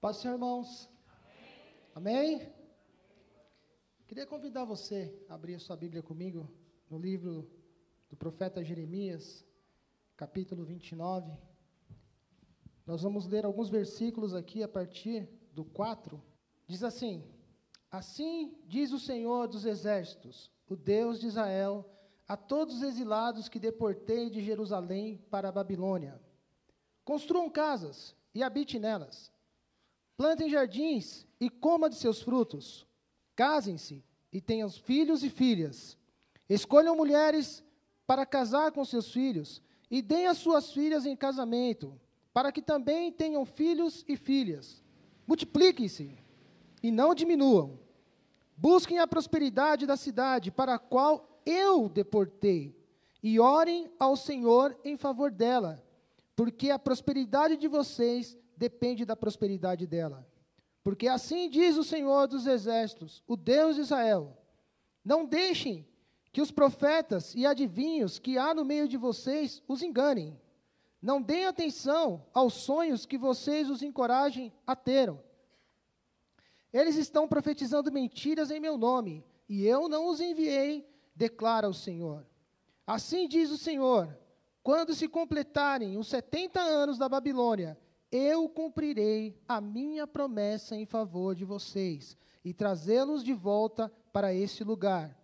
Paz, Senhor, irmãos. Amém. Amém? Queria convidar você a abrir a sua Bíblia comigo no livro do profeta Jeremias, capítulo 29. Nós vamos ler alguns versículos aqui a partir do 4. Diz assim: Assim diz o Senhor dos exércitos, o Deus de Israel, a todos os exilados que deportei de Jerusalém para a Babilônia. Construam casas e habite nelas. Plantem jardins e coma de seus frutos. Casem-se e tenham filhos e filhas. Escolham mulheres para casar com seus filhos e deem as suas filhas em casamento, para que também tenham filhos e filhas. Multipliquem-se e não diminuam. Busquem a prosperidade da cidade para a qual eu deportei, e orem ao Senhor em favor dela, porque a prosperidade de vocês depende da prosperidade dela. Porque assim diz o Senhor dos exércitos, o Deus de Israel: Não deixem que os profetas e adivinhos que há no meio de vocês os enganem. Não deem atenção aos sonhos que vocês os encorajem a ter. Eles estão profetizando mentiras em meu nome, e eu não os enviei, declara o Senhor. Assim diz o Senhor: quando se completarem os setenta anos da Babilônia, eu cumprirei a minha promessa em favor de vocês e trazê-los de volta para esse lugar.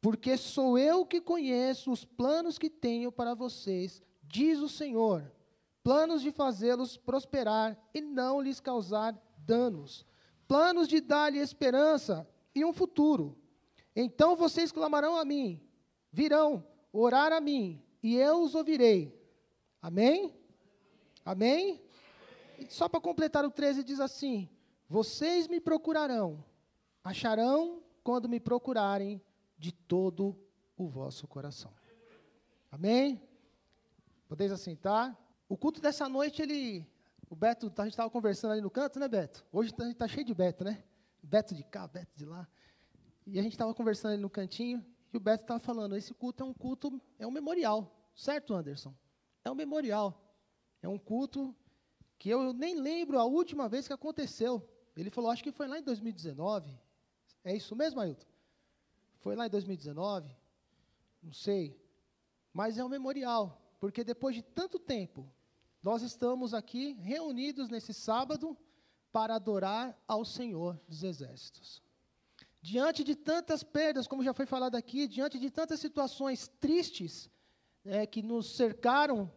Porque sou eu que conheço os planos que tenho para vocês, diz o Senhor, planos de fazê-los prosperar e não lhes causar danos, planos de dar-lhe esperança e um futuro. Então vocês clamarão a mim, virão orar a mim, e eu os ouvirei. Amém? Amém? Só para completar o 13 diz assim: Vocês me procurarão, acharão quando me procurarem de todo o vosso coração. Amém? Podeis assentar. O culto dessa noite, ele o Beto, a gente estava conversando ali no canto, né, Beto? Hoje a gente está cheio de Beto, né? Beto de cá, Beto de lá. E a gente estava conversando ali no cantinho, e o Beto estava falando: esse culto é um culto, é um memorial, certo, Anderson? É um memorial. É um culto que eu nem lembro a última vez que aconteceu. Ele falou: acho que foi lá em 2019. É isso mesmo, Ailton? Foi lá em 2019? Não sei. Mas é um memorial, porque depois de tanto tempo, nós estamos aqui reunidos nesse sábado para adorar ao Senhor dos Exércitos. Diante de tantas perdas, como já foi falado aqui, diante de tantas situações tristes é, que nos cercaram,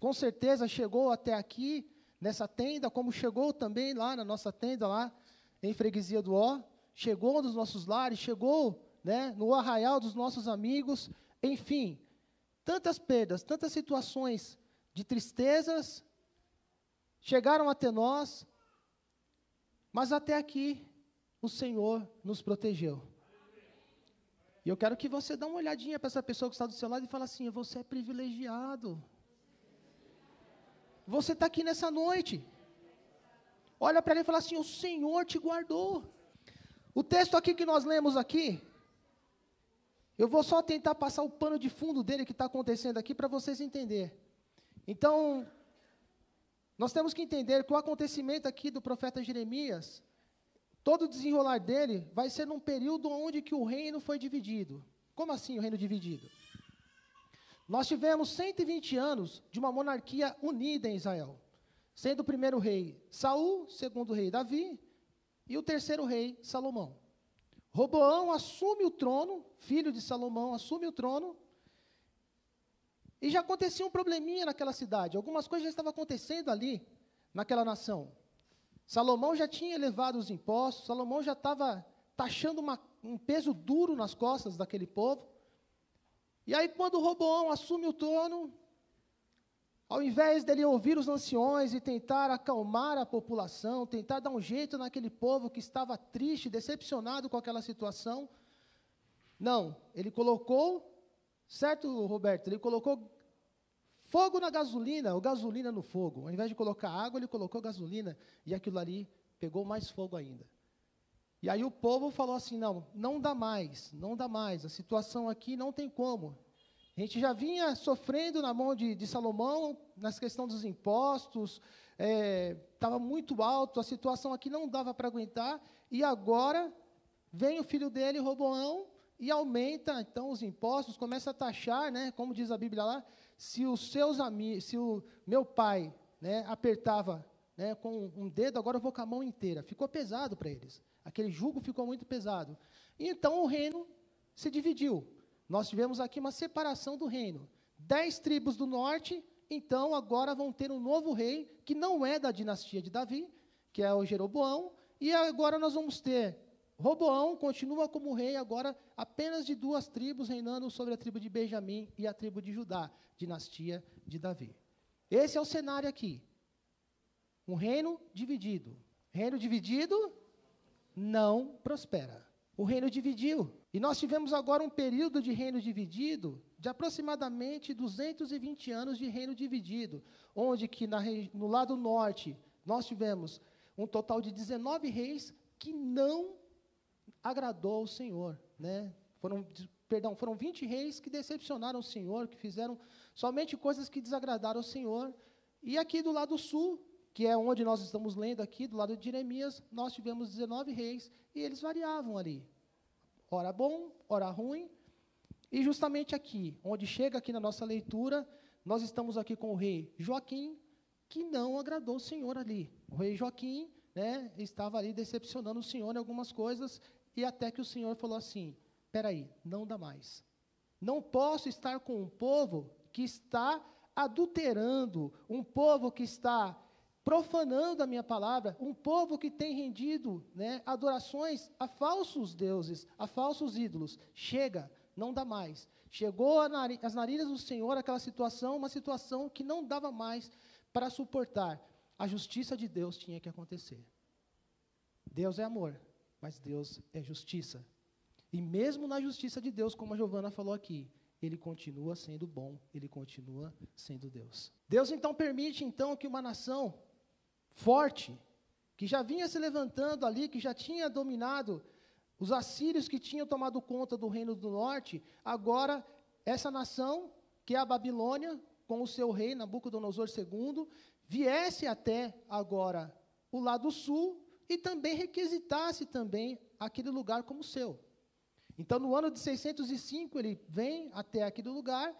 com certeza chegou até aqui, nessa tenda, como chegou também lá na nossa tenda, lá em Freguesia do Ó, chegou nos nossos lares, chegou né, no arraial dos nossos amigos, enfim, tantas perdas, tantas situações de tristezas chegaram até nós, mas até aqui o Senhor nos protegeu. E eu quero que você dê uma olhadinha para essa pessoa que está do seu lado e fale assim: você é privilegiado. Você está aqui nessa noite. Olha para ele e fala assim: o Senhor te guardou. O texto aqui que nós lemos aqui, eu vou só tentar passar o pano de fundo dele que está acontecendo aqui para vocês entenderem. Então, nós temos que entender que o acontecimento aqui do profeta Jeremias, todo o desenrolar dele vai ser num período onde que o reino foi dividido. Como assim o reino dividido? Nós tivemos 120 anos de uma monarquia unida em Israel, sendo o primeiro rei Saul, segundo rei Davi e o terceiro rei Salomão. Roboão assume o trono, filho de Salomão assume o trono e já acontecia um probleminha naquela cidade. Algumas coisas já estavam acontecendo ali, naquela nação. Salomão já tinha elevado os impostos, Salomão já estava taxando uma, um peso duro nas costas daquele povo. E aí, quando Roboão assume o trono, ao invés dele ouvir os anciões e tentar acalmar a população, tentar dar um jeito naquele povo que estava triste, decepcionado com aquela situação, não, ele colocou, certo, Roberto? Ele colocou Fogo na gasolina, ou gasolina no fogo. Ao invés de colocar água, ele colocou gasolina e aquilo ali pegou mais fogo ainda. E aí o povo falou assim: não, não dá mais, não dá mais, a situação aqui não tem como. A gente já vinha sofrendo na mão de, de Salomão, nas questões dos impostos, estava estava muito alto, a situação aqui não dava para aguentar, e agora vem o filho dele, Roboão, e aumenta então os impostos, começa a taxar, né, como diz a Bíblia lá, se os seus amigos, se o meu pai, né, apertava, né, com um dedo, agora eu vou com a mão inteira. Ficou pesado para eles. Aquele jugo ficou muito pesado. E então o reino se dividiu. Nós tivemos aqui uma separação do reino. Dez tribos do norte, então agora vão ter um novo rei, que não é da dinastia de Davi, que é o Jeroboão, e agora nós vamos ter Roboão continua como rei agora apenas de duas tribos, reinando sobre a tribo de Benjamim e a tribo de Judá, dinastia de Davi. Esse é o cenário aqui. Um reino dividido. Reino dividido não prospera. O reino dividiu. E nós tivemos agora um período de reino dividido de aproximadamente 220 anos de reino dividido, onde que na, no lado norte nós tivemos um total de 19 reis que não agradou ao Senhor, né? Foram, perdão, foram 20 reis que decepcionaram o Senhor, que fizeram somente coisas que desagradaram ao Senhor. E aqui do lado sul, que é onde nós estamos lendo aqui, do lado de Jeremias, nós tivemos 19 reis e eles variavam ali. Ora bom, ora ruim. E justamente aqui, onde chega aqui na nossa leitura, nós estamos aqui com o rei Joaquim, que não agradou o Senhor ali. O rei Joaquim né, estava ali decepcionando o Senhor em algumas coisas, e até que o Senhor falou assim: peraí, não dá mais. Não posso estar com um povo que está adulterando, um povo que está profanando a minha palavra, um povo que tem rendido né, adorações a falsos deuses, a falsos ídolos. Chega, não dá mais. Chegou às narinas do Senhor aquela situação, uma situação que não dava mais para suportar. A justiça de Deus tinha que acontecer. Deus é amor, mas Deus é justiça. E mesmo na justiça de Deus, como a Giovana falou aqui, ele continua sendo bom, ele continua sendo Deus. Deus então permite então que uma nação forte, que já vinha se levantando ali, que já tinha dominado os assírios que tinham tomado conta do reino do norte, agora essa nação, que é a Babilônia, com o seu rei Nabucodonosor II, viesse até agora o lado sul e também requisitasse também aquele lugar como seu. Então, no ano de 605, ele vem até aquele lugar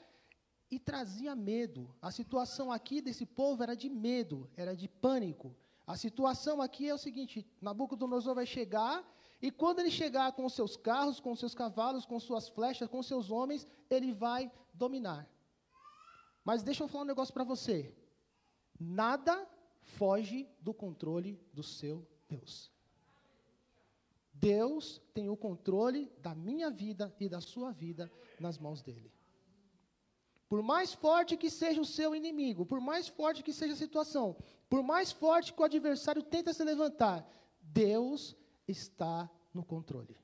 e trazia medo. A situação aqui desse povo era de medo, era de pânico. A situação aqui é o seguinte: Nabucodonosor vai chegar, e quando ele chegar com seus carros, com seus cavalos, com suas flechas, com seus homens, ele vai dominar. Mas deixa eu falar um negócio para você. Nada foge do controle do seu Deus. Deus tem o controle da minha vida e da sua vida nas mãos dele. Por mais forte que seja o seu inimigo, por mais forte que seja a situação, por mais forte que o adversário tenta se levantar, Deus está no controle.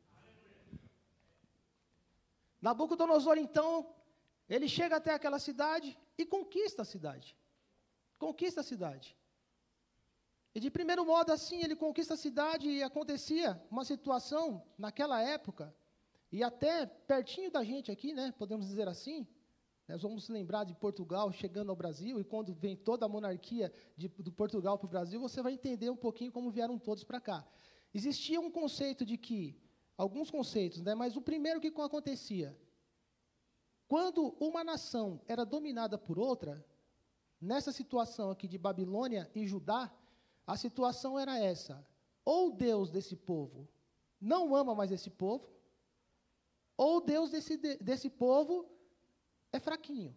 Nabucodonosor, então, ele chega até aquela cidade e conquista a cidade. Conquista a cidade. E de primeiro modo, assim, ele conquista a cidade e acontecia uma situação naquela época, e até pertinho da gente aqui, né, podemos dizer assim, nós vamos lembrar de Portugal chegando ao Brasil, e quando vem toda a monarquia de, do Portugal para o Brasil, você vai entender um pouquinho como vieram todos para cá. Existia um conceito de que, alguns conceitos, né, mas o primeiro que acontecia, quando uma nação era dominada por outra, nessa situação aqui de Babilônia e Judá, a situação era essa: ou Deus desse povo não ama mais esse povo, ou Deus desse, desse povo é fraquinho.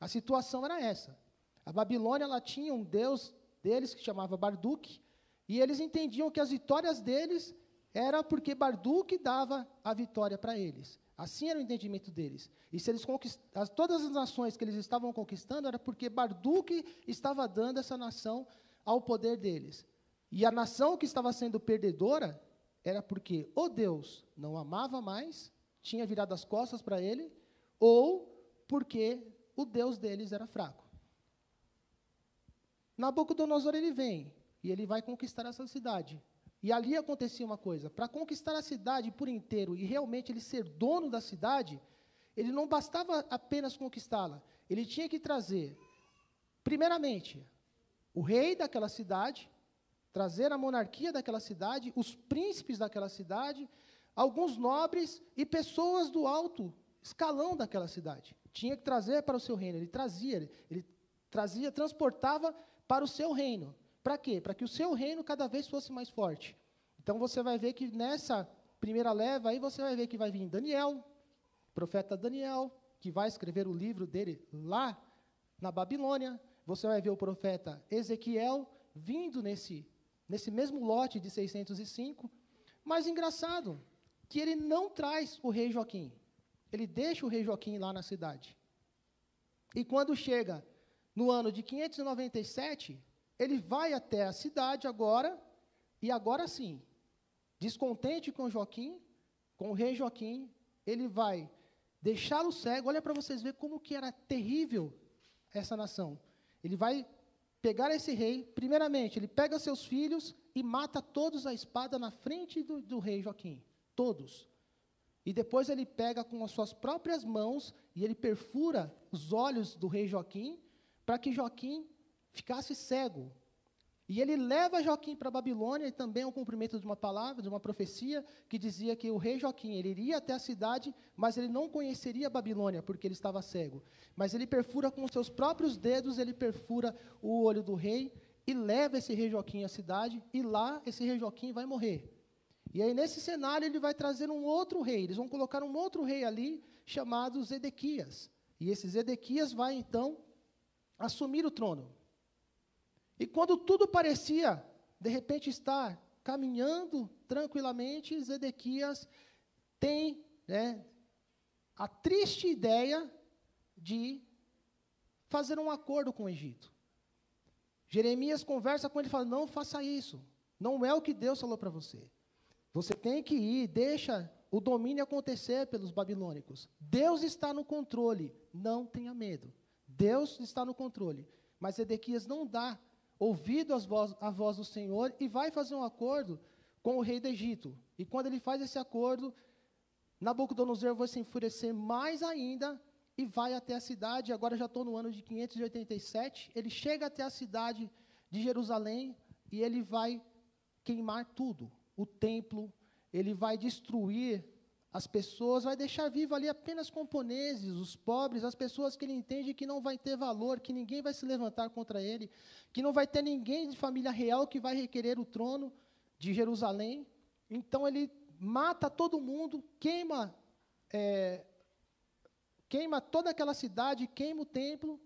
A situação era essa. A Babilônia ela tinha um Deus deles que chamava Barduque, e eles entendiam que as vitórias deles era porque Barduque dava a vitória para eles. Assim era o entendimento deles. E se eles conquistavam todas as nações que eles estavam conquistando era porque Barduque estava dando essa nação ao poder deles. E a nação que estava sendo perdedora era porque ou Deus não amava mais, tinha virado as costas para ele, ou porque o Deus deles era fraco. Nabucodonosor ele vem e ele vai conquistar essa cidade. E ali acontecia uma coisa: para conquistar a cidade por inteiro e realmente ele ser dono da cidade, ele não bastava apenas conquistá-la, ele tinha que trazer, primeiramente, o rei daquela cidade, trazer a monarquia daquela cidade, os príncipes daquela cidade, alguns nobres e pessoas do alto escalão daquela cidade. Tinha que trazer para o seu reino. Ele trazia, ele, ele trazia, transportava para o seu reino. Para quê? Para que o seu reino cada vez fosse mais forte. Então você vai ver que nessa primeira leva aí você vai ver que vai vir Daniel, profeta Daniel, que vai escrever o livro dele lá na Babilônia. Você vai ver o profeta Ezequiel vindo nesse nesse mesmo lote de 605. Mas engraçado que ele não traz o rei Joaquim. Ele deixa o rei Joaquim lá na cidade. E quando chega no ano de 597, ele vai até a cidade agora, e agora sim, descontente com Joaquim, com o rei Joaquim, ele vai deixá-lo cego. Olha para vocês verem como que era terrível essa nação. Ele vai pegar esse rei, primeiramente, ele pega seus filhos e mata todos a espada na frente do, do rei Joaquim. Todos. E depois ele pega com as suas próprias mãos e ele perfura os olhos do rei Joaquim para que Joaquim ficasse cego. E ele leva Joaquim para a Babilônia, e também é um cumprimento de uma palavra, de uma profecia, que dizia que o rei Joaquim ele iria até a cidade, mas ele não conheceria a Babilônia, porque ele estava cego. Mas ele perfura com seus próprios dedos, ele perfura o olho do rei, e leva esse rei Joaquim à cidade, e lá esse rei Joaquim vai morrer. E aí, nesse cenário, ele vai trazer um outro rei. Eles vão colocar um outro rei ali, chamado Zedequias. E esse Zedequias vai, então, assumir o trono. E quando tudo parecia, de repente, estar caminhando tranquilamente, Zedequias tem né, a triste ideia de fazer um acordo com o Egito. Jeremias conversa com ele e fala: Não faça isso. Não é o que Deus falou para você. Você tem que ir, deixa o domínio acontecer pelos babilônicos. Deus está no controle, não tenha medo. Deus está no controle. Mas Edequias não dá ouvido voz, à voz do Senhor e vai fazer um acordo com o rei do Egito. E quando ele faz esse acordo, Nabucodonosor vai se enfurecer mais ainda e vai até a cidade. Agora já estou no ano de 587. Ele chega até a cidade de Jerusalém e ele vai queimar tudo o templo, ele vai destruir as pessoas, vai deixar vivo ali apenas camponeses, os pobres, as pessoas que ele entende que não vai ter valor, que ninguém vai se levantar contra ele, que não vai ter ninguém de família real que vai requerer o trono de Jerusalém. Então ele mata todo mundo, queima, é, queima toda aquela cidade, queima o templo,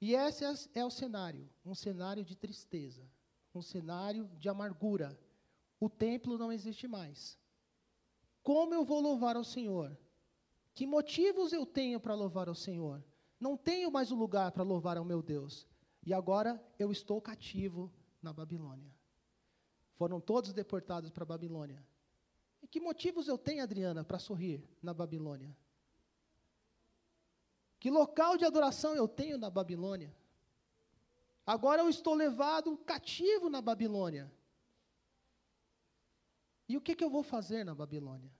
e esse é, é o cenário, um cenário de tristeza, um cenário de amargura, o templo não existe mais. Como eu vou louvar ao Senhor? Que motivos eu tenho para louvar ao Senhor? Não tenho mais um lugar para louvar ao meu Deus. E agora eu estou cativo na Babilônia. Foram todos deportados para a Babilônia. E que motivos eu tenho, Adriana, para sorrir na Babilônia? Que local de adoração eu tenho na Babilônia? Agora eu estou levado cativo na Babilônia. E o que, que eu vou fazer na Babilônia?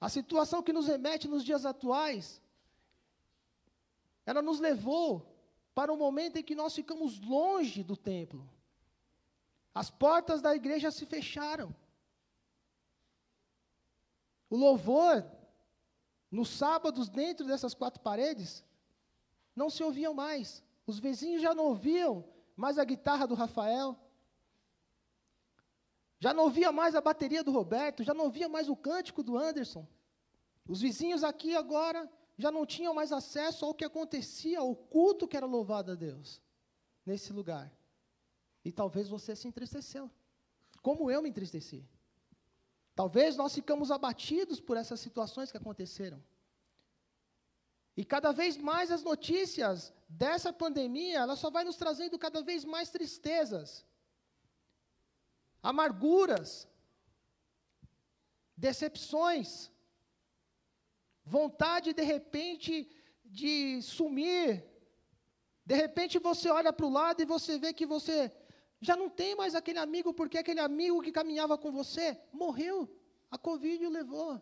A situação que nos remete nos dias atuais, ela nos levou para um momento em que nós ficamos longe do templo. As portas da igreja se fecharam. O louvor, nos sábados, dentro dessas quatro paredes, não se ouviam mais. Os vizinhos já não ouviam mais a guitarra do Rafael, já não ouvia mais a bateria do Roberto, já não ouvia mais o cântico do Anderson. Os vizinhos aqui agora já não tinham mais acesso ao que acontecia, ao culto que era louvado a Deus nesse lugar. E talvez você se entristeceu, como eu me entristeci. Talvez nós ficamos abatidos por essas situações que aconteceram. E cada vez mais as notícias dessa pandemia, ela só vai nos trazendo cada vez mais tristezas amarguras, decepções, vontade de repente de sumir. De repente você olha para o lado e você vê que você já não tem mais aquele amigo, porque aquele amigo que caminhava com você morreu. A Covid o levou.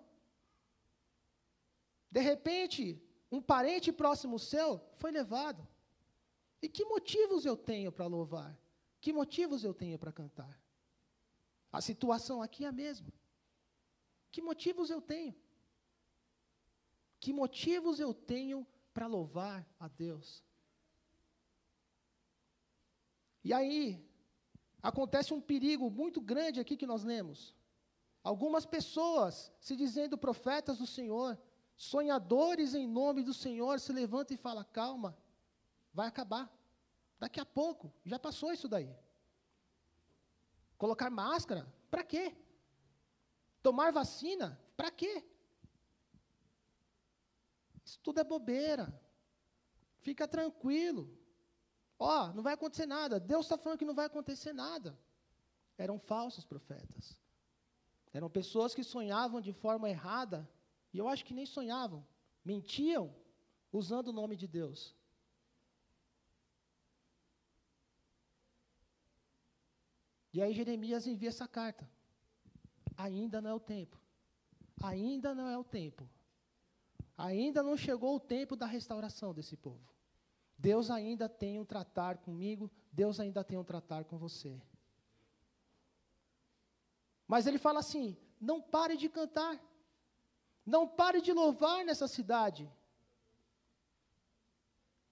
De repente, um parente próximo seu foi levado. E que motivos eu tenho para louvar? Que motivos eu tenho para cantar? A situação aqui é a mesma. Que motivos eu tenho? Que motivos eu tenho para louvar a Deus? E aí, acontece um perigo muito grande aqui que nós lemos. Algumas pessoas, se dizendo profetas do Senhor, sonhadores em nome do Senhor, se levantam e falam: calma, vai acabar. Daqui a pouco, já passou isso daí. Colocar máscara, para quê? Tomar vacina, para quê? Isso tudo é bobeira. Fica tranquilo. Ó, não vai acontecer nada. Deus está falando que não vai acontecer nada. Eram falsos profetas. Eram pessoas que sonhavam de forma errada, e eu acho que nem sonhavam. Mentiam usando o nome de Deus. E aí Jeremias envia essa carta. Ainda não é o tempo. Ainda não é o tempo. Ainda não chegou o tempo da restauração desse povo. Deus ainda tem um tratar comigo, Deus ainda tem um tratar com você. Mas ele fala assim: não pare de cantar, não pare de louvar nessa cidade.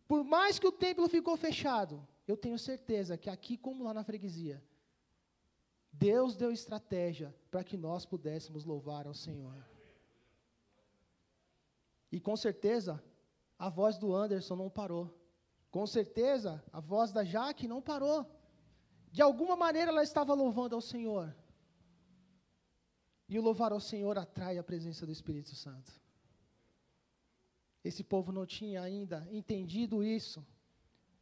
Por mais que o templo ficou fechado, eu tenho certeza que aqui, como lá na freguesia, Deus deu estratégia para que nós pudéssemos louvar ao Senhor. E com certeza, a voz do Anderson não parou. Com certeza, a voz da Jaque não parou. De alguma maneira ela estava louvando ao Senhor. E o louvar ao Senhor atrai a presença do Espírito Santo. Esse povo não tinha ainda entendido isso.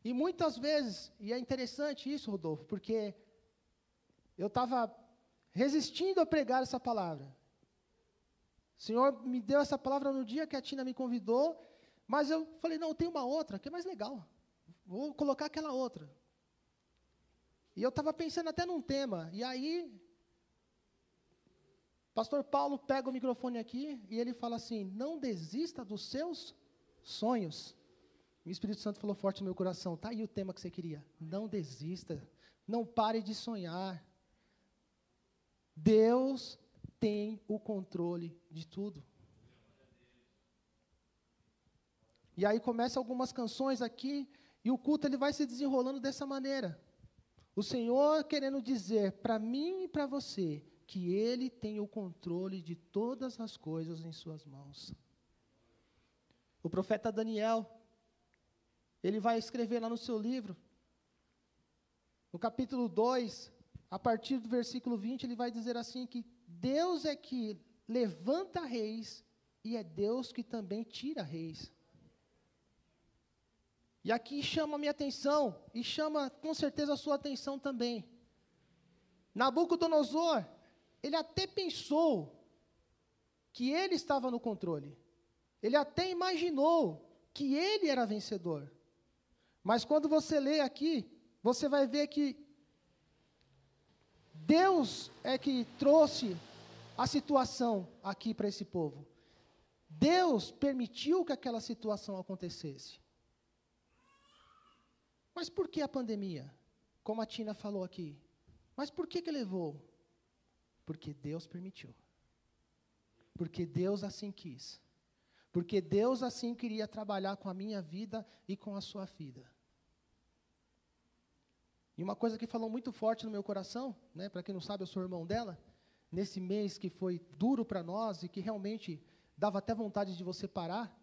E muitas vezes, e é interessante isso, Rodolfo, porque eu estava resistindo a pregar essa palavra. O Senhor me deu essa palavra no dia que a Tina me convidou, mas eu falei, não, tem uma outra que é mais legal. Vou colocar aquela outra. E eu estava pensando até num tema, e aí, pastor Paulo pega o microfone aqui e ele fala assim: não desista dos seus sonhos. o Espírito Santo falou forte no meu coração: tá aí o tema que você queria. Não desista, não pare de sonhar. Deus tem o controle de tudo. E aí começa algumas canções aqui e o culto ele vai se desenrolando dessa maneira. O Senhor querendo dizer para mim e para você que ele tem o controle de todas as coisas em suas mãos. O profeta Daniel, ele vai escrever lá no seu livro, no capítulo 2, a partir do versículo 20, ele vai dizer assim: que Deus é que levanta reis e é Deus que também tira reis. E aqui chama a minha atenção, e chama com certeza a sua atenção também. Nabucodonosor, ele até pensou que ele estava no controle. Ele até imaginou que ele era vencedor. Mas quando você lê aqui, você vai ver que Deus é que trouxe a situação aqui para esse povo. Deus permitiu que aquela situação acontecesse. Mas por que a pandemia? Como a Tina falou aqui. Mas por que que levou? Porque Deus permitiu. Porque Deus assim quis. Porque Deus assim queria trabalhar com a minha vida e com a sua vida. E uma coisa que falou muito forte no meu coração, né, para quem não sabe, eu sou irmão dela, nesse mês que foi duro para nós e que realmente dava até vontade de você parar.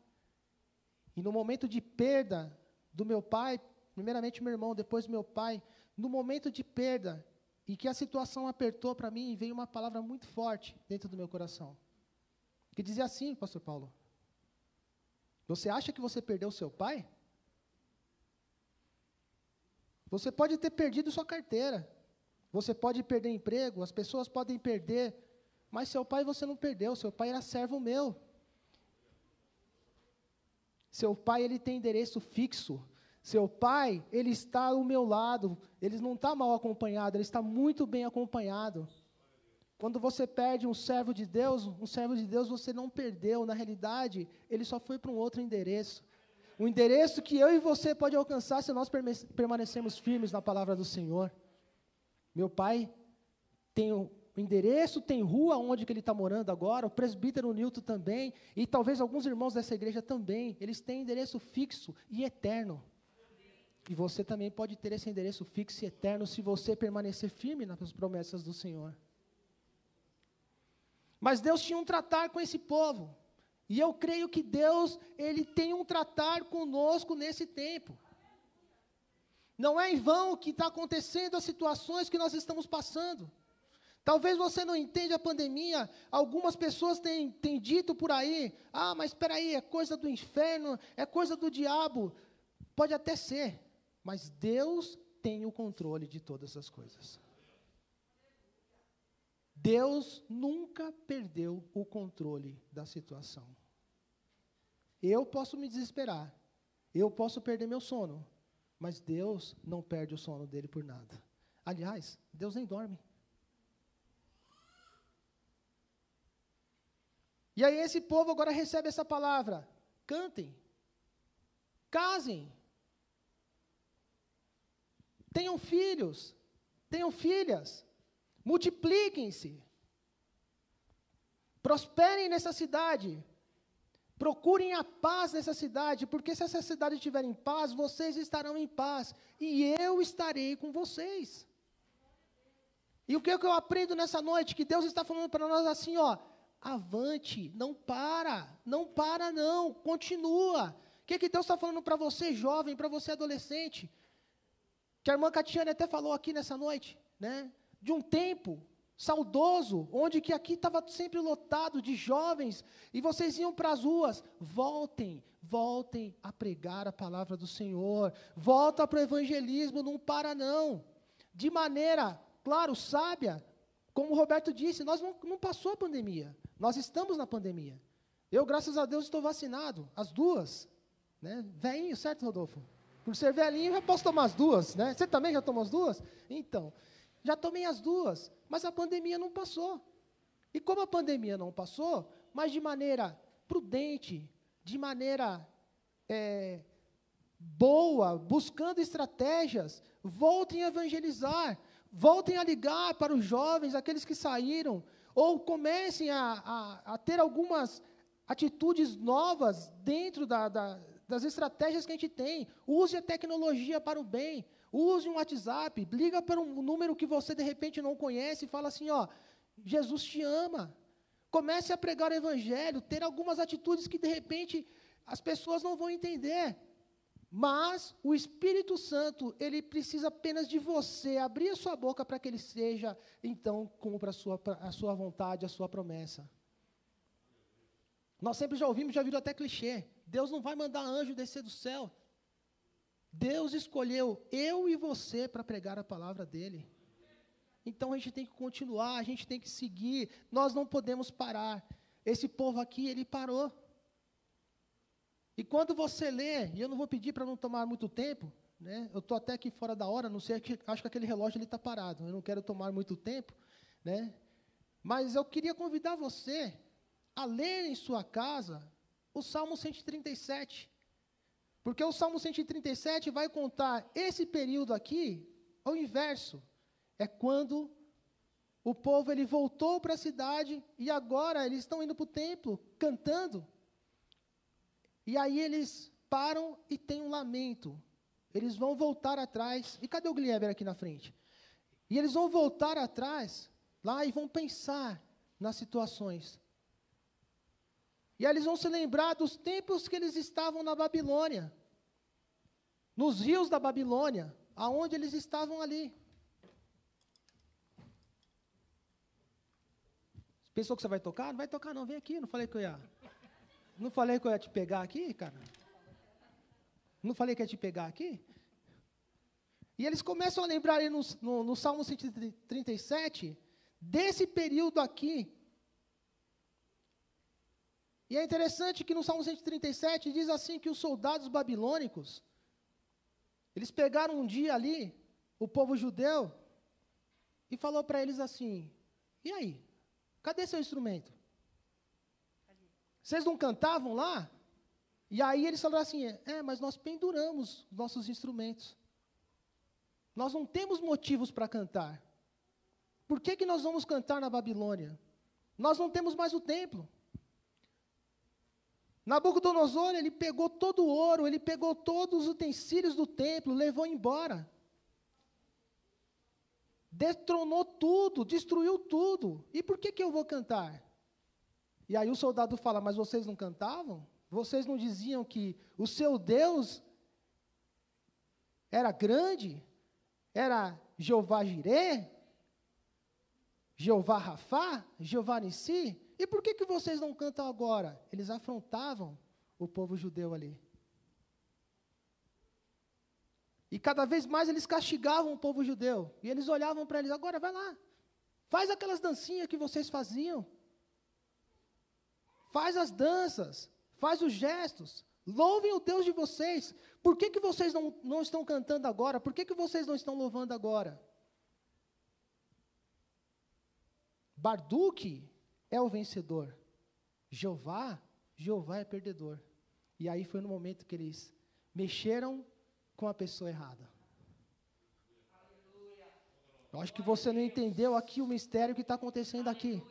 E no momento de perda do meu pai, primeiramente meu irmão, depois meu pai, no momento de perda e que a situação apertou para mim, veio uma palavra muito forte dentro do meu coração. Que dizia assim, pastor Paulo: Você acha que você perdeu seu pai? Você pode ter perdido sua carteira. Você pode perder emprego, as pessoas podem perder, mas seu pai você não perdeu, seu pai era servo meu. Seu pai ele tem endereço fixo. Seu pai, ele está ao meu lado, ele não está mal acompanhado, ele está muito bem acompanhado. Quando você perde um servo de Deus, um servo de Deus você não perdeu, na realidade, ele só foi para um outro endereço. O endereço que eu e você pode alcançar se nós permanecermos firmes na palavra do Senhor. Meu pai tem o endereço, tem rua onde que ele está morando agora, o presbítero Nilton também, e talvez alguns irmãos dessa igreja também. Eles têm endereço fixo e eterno. E você também pode ter esse endereço fixo e eterno se você permanecer firme nas promessas do Senhor. Mas Deus tinha um tratar com esse povo. E eu creio que Deus, ele tem um tratar conosco nesse tempo. Não é em vão que está acontecendo as situações que nós estamos passando. Talvez você não entenda a pandemia. Algumas pessoas têm, têm dito por aí: ah, mas espera aí, é coisa do inferno, é coisa do diabo. Pode até ser, mas Deus tem o controle de todas as coisas. Deus nunca perdeu o controle da situação. Eu posso me desesperar, eu posso perder meu sono, mas Deus não perde o sono dele por nada. Aliás, Deus nem dorme. E aí esse povo agora recebe essa palavra: cantem, casem, tenham filhos, tenham filhas, multipliquem-se, prosperem nessa cidade, procurem a paz nessa cidade, porque se essa cidade estiver em paz, vocês estarão em paz, e eu estarei com vocês. E o que, é que eu aprendo nessa noite? Que Deus está falando para nós assim, ó, avante, não para, não para não, continua. O que, que Deus está falando para você, jovem, para você, adolescente? Que a irmã Catiane até falou aqui nessa noite, né? De um tempo saudoso, onde que aqui estava sempre lotado de jovens, e vocês iam para as ruas, voltem, voltem a pregar a palavra do Senhor, volta para o evangelismo, não para não, de maneira, claro, sábia, como o Roberto disse, nós não, não passou a pandemia, nós estamos na pandemia. Eu, graças a Deus, estou vacinado, as duas. Né? Velhinho, certo, Rodolfo? Por ser velhinho, já posso tomar as duas, né? Você também já tomou as duas? Então, já tomei as duas, mas a pandemia não passou. E como a pandemia não passou, mas de maneira prudente, de maneira é, boa, buscando estratégias, voltem a evangelizar, voltem a ligar para os jovens, aqueles que saíram, ou comecem a, a, a ter algumas atitudes novas dentro da, da, das estratégias que a gente tem. Use a tecnologia para o bem. Use um WhatsApp, liga para um número que você de repente não conhece e fala assim, ó, Jesus te ama. Comece a pregar o evangelho, ter algumas atitudes que de repente as pessoas não vão entender. Mas o Espírito Santo, ele precisa apenas de você abrir a sua boca para que ele seja, então, cumpra a sua, a sua vontade, a sua promessa. Nós sempre já ouvimos, já viram até clichê. Deus não vai mandar anjo descer do céu. Deus escolheu eu e você para pregar a palavra dele. Então a gente tem que continuar, a gente tem que seguir. Nós não podemos parar. Esse povo aqui, ele parou. E quando você lê, e eu não vou pedir para não tomar muito tempo, né? Eu estou até aqui fora da hora, não sei, acho que aquele relógio está parado. Eu não quero tomar muito tempo, né? Mas eu queria convidar você a ler em sua casa o Salmo 137. Porque o Salmo 137 vai contar esse período aqui ao inverso. É quando o povo ele voltou para a cidade e agora eles estão indo para o templo cantando. E aí eles param e tem um lamento. Eles vão voltar atrás. E cadê o Glieber aqui na frente? E eles vão voltar atrás lá e vão pensar nas situações. E aí eles vão se lembrar dos tempos que eles estavam na Babilônia. Nos rios da Babilônia, aonde eles estavam ali. Pensou que você vai tocar? Não vai tocar não, vem aqui, não falei que eu ia. Não falei que eu ia te pegar aqui, cara? Não falei que ia te pegar aqui? E eles começam a lembrar ali no, no, no Salmo 137, desse período aqui, e é interessante que no Salmo 137 diz assim que os soldados babilônicos, eles pegaram um dia ali, o povo judeu, e falou para eles assim: "E aí? Cadê seu instrumento? Vocês não cantavam lá?" E aí eles falaram assim: "É, mas nós penduramos nossos instrumentos. Nós não temos motivos para cantar. por que, que nós vamos cantar na Babilônia? Nós não temos mais o templo. Nabucodonosor, ele pegou todo o ouro, ele pegou todos os utensílios do templo, levou embora. Destronou tudo, destruiu tudo. E por que, que eu vou cantar? E aí o soldado fala: Mas vocês não cantavam? Vocês não diziam que o seu Deus era grande? Era Jeová Jireh? Jeová Rafá? Jeová Nissi? E por que, que vocês não cantam agora? Eles afrontavam o povo judeu ali. E cada vez mais eles castigavam o povo judeu. E eles olhavam para eles: agora vai lá, faz aquelas dancinhas que vocês faziam. Faz as danças, faz os gestos. Louvem o Deus de vocês. Por que, que vocês não, não estão cantando agora? Por que, que vocês não estão louvando agora? Barduque é o vencedor. Jeová, Jeová é perdedor. E aí foi no momento que eles mexeram com a pessoa errada. Eu acho que você não entendeu aqui o mistério que está acontecendo aqui.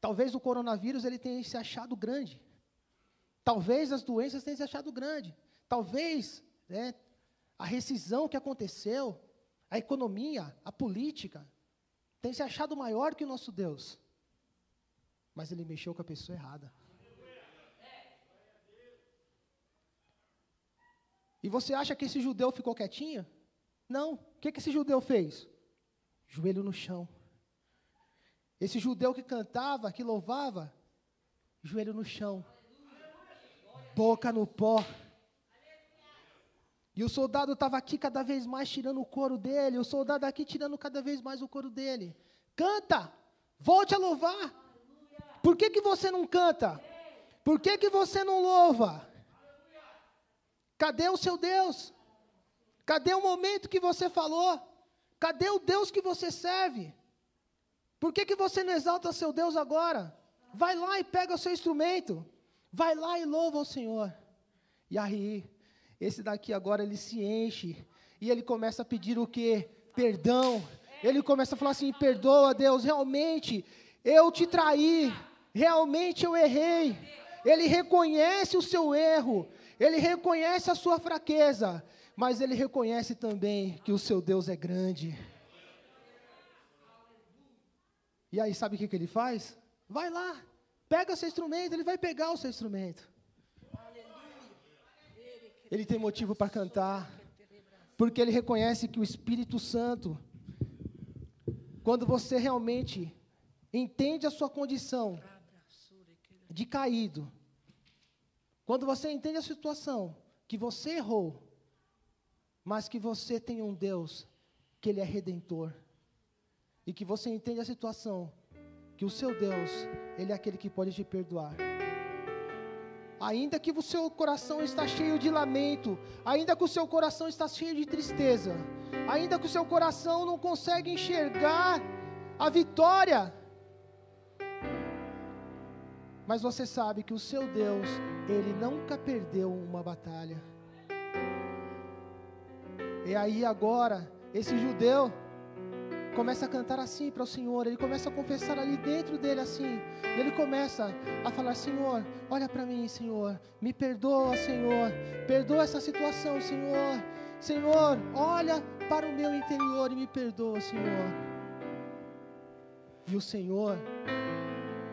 Talvez o coronavírus ele tenha se achado grande. Talvez as doenças tenham se achado grande. Talvez né, a rescisão que aconteceu, a economia, a política, tem se achado maior que o nosso Deus. Mas ele mexeu com a pessoa errada. E você acha que esse judeu ficou quietinho? Não. O que, que esse judeu fez? Joelho no chão. Esse judeu que cantava, que louvava, joelho no chão, boca no pó. E o soldado estava aqui cada vez mais tirando o couro dele, o soldado aqui tirando cada vez mais o couro dele. Canta, volte a louvar. Por que, que você não canta? Por que, que você não louva? Cadê o seu Deus? Cadê o momento que você falou? Cadê o Deus que você serve? Por que, que você não exalta seu Deus agora? Vai lá e pega o seu instrumento. Vai lá e louva o Senhor. E aí, esse daqui agora ele se enche. E ele começa a pedir o quê? Perdão. Ele começa a falar assim: perdoa, Deus, realmente eu te traí. Realmente eu errei. Ele reconhece o seu erro. Ele reconhece a sua fraqueza. Mas ele reconhece também que o seu Deus é grande. E aí, sabe o que, que ele faz? Vai lá, pega seu instrumento, ele vai pegar o seu instrumento. Ele tem motivo para cantar, porque ele reconhece que o Espírito Santo, quando você realmente entende a sua condição de caído, quando você entende a situação que você errou, mas que você tem um Deus que ele é redentor, e que você entende a situação, que o seu Deus, Ele é aquele que pode te perdoar. Ainda que o seu coração está cheio de lamento, ainda que o seu coração está cheio de tristeza, ainda que o seu coração não consegue enxergar a vitória, mas você sabe que o seu Deus, Ele nunca perdeu uma batalha. E aí agora, esse judeu, começa a cantar assim para o Senhor, ele começa a confessar ali dentro dele assim, ele começa a falar: Senhor, olha para mim, Senhor, me perdoa, Senhor, perdoa essa situação, Senhor, Senhor, olha para o meu interior e me perdoa, Senhor. E o Senhor,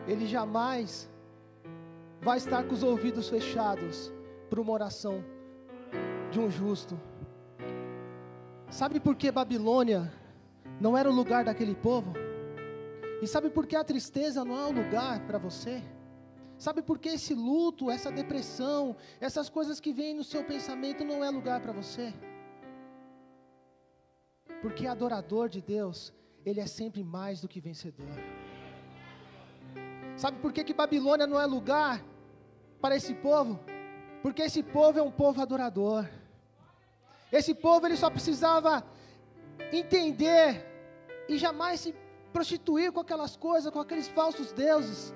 Ele jamais vai estar com os ouvidos fechados para uma oração de um justo. Sabe por que Babilônia não era o lugar daquele povo. E sabe por que a tristeza não é o lugar para você? Sabe por que esse luto, essa depressão, essas coisas que vêm no seu pensamento não é lugar para você? Porque adorador de Deus, ele é sempre mais do que vencedor. Sabe por que, que Babilônia não é lugar para esse povo? Porque esse povo é um povo adorador. Esse povo ele só precisava entender e jamais se prostituir com aquelas coisas, com aqueles falsos deuses.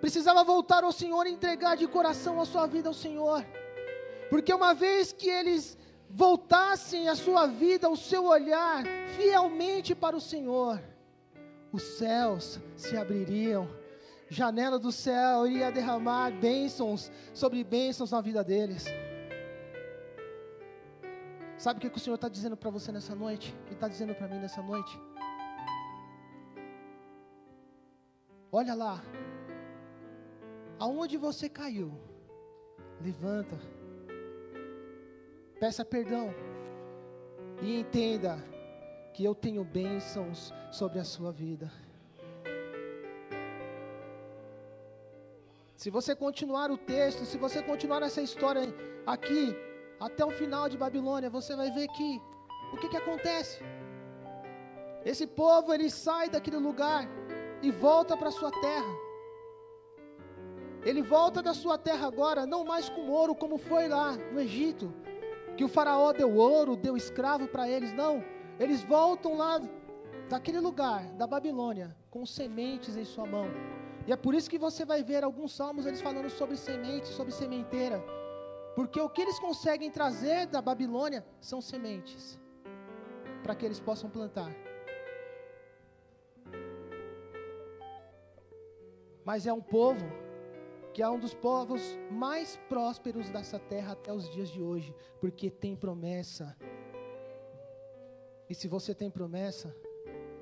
Precisava voltar ao Senhor e entregar de coração a sua vida ao Senhor. Porque uma vez que eles voltassem a sua vida, o seu olhar fielmente para o Senhor, os céus se abririam, janela do céu iria derramar bênçãos sobre bênçãos na vida deles. Sabe o que, o Senhor está dizendo para você nessa noite? E está dizendo para mim nessa noite? Olha lá, aonde você caiu, levanta, peça perdão e entenda que eu tenho bênçãos sobre a sua vida. Se você continuar o texto, se você continuar essa história aqui, até o final de Babilônia, você vai ver que o que, que acontece? Esse povo ele sai daquele lugar e volta para sua terra. Ele volta da sua terra agora, não mais com ouro como foi lá no Egito, que o faraó deu ouro, deu escravo para eles, não. Eles voltam lá daquele lugar, da Babilônia, com sementes em sua mão. E é por isso que você vai ver alguns salmos eles falando sobre semente, sobre sementeira. Porque o que eles conseguem trazer da Babilônia são sementes, para que eles possam plantar. Mas é um povo que é um dos povos mais prósperos dessa terra até os dias de hoje, porque tem promessa. E se você tem promessa,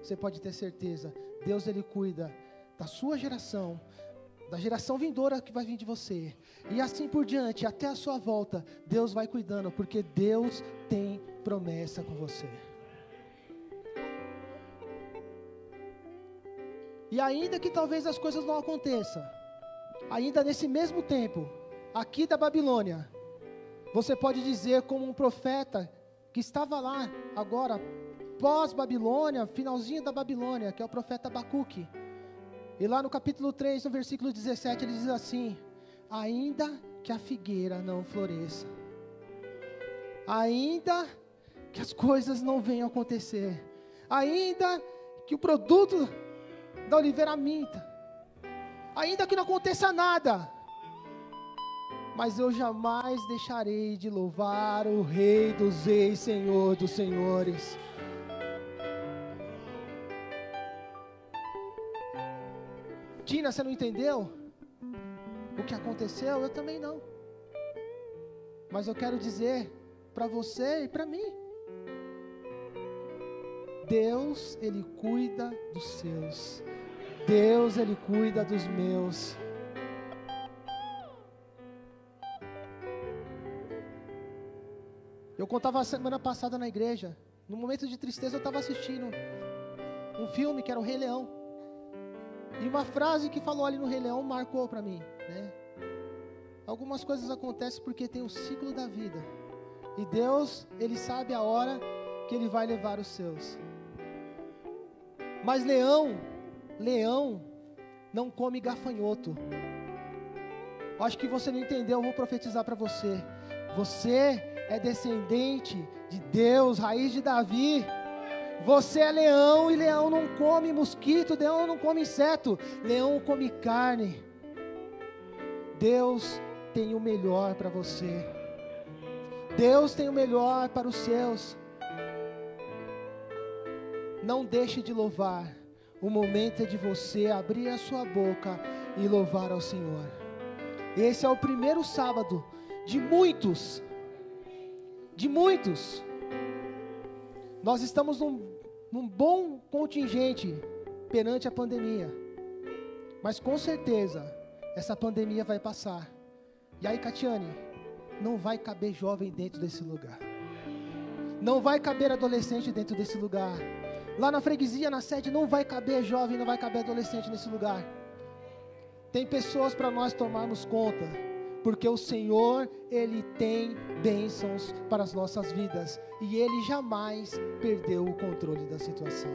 você pode ter certeza, Deus ele cuida da sua geração, da geração vindoura que vai vir de você, e assim por diante, até a sua volta, Deus vai cuidando, porque Deus tem promessa com você. E ainda que talvez as coisas não aconteçam, ainda nesse mesmo tempo, aqui da Babilônia, você pode dizer como um profeta que estava lá agora, pós-Babilônia, finalzinho da Babilônia, que é o profeta Abacuque. E lá no capítulo 3, no versículo 17, ele diz assim: Ainda que a figueira não floresça, ainda que as coisas não venham acontecer, ainda que o produto da oliveira minta, ainda que não aconteça nada, mas eu jamais deixarei de louvar o Rei dos Reis, Senhor dos Senhores. Tina, você não entendeu o que aconteceu? Eu também não. Mas eu quero dizer para você e para mim. Deus, Ele cuida dos seus. Deus, Ele cuida dos meus. Eu contava a semana passada na igreja. No momento de tristeza, eu estava assistindo um filme que era o Rei Leão. E uma frase que falou ali no Rei Leão marcou para mim, né? Algumas coisas acontecem porque tem o ciclo da vida. E Deus, ele sabe a hora que ele vai levar os seus. Mas leão, leão não come gafanhoto. Acho que você não entendeu, eu vou profetizar para você. Você é descendente de Deus, raiz de Davi. Você é leão e leão não come mosquito, leão não come inseto, leão come carne. Deus tem o melhor para você. Deus tem o melhor para os seus. Não deixe de louvar. O momento é de você abrir a sua boca e louvar ao Senhor. Esse é o primeiro sábado de muitos. De muitos. Nós estamos num, num bom contingente perante a pandemia. Mas com certeza, essa pandemia vai passar. E aí, Catiane, não vai caber jovem dentro desse lugar. Não vai caber adolescente dentro desse lugar. Lá na freguesia, na sede, não vai caber jovem, não vai caber adolescente nesse lugar. Tem pessoas para nós tomarmos conta, porque o Senhor, Ele tem bênçãos para as nossas vidas e Ele jamais perdeu o controle da situação.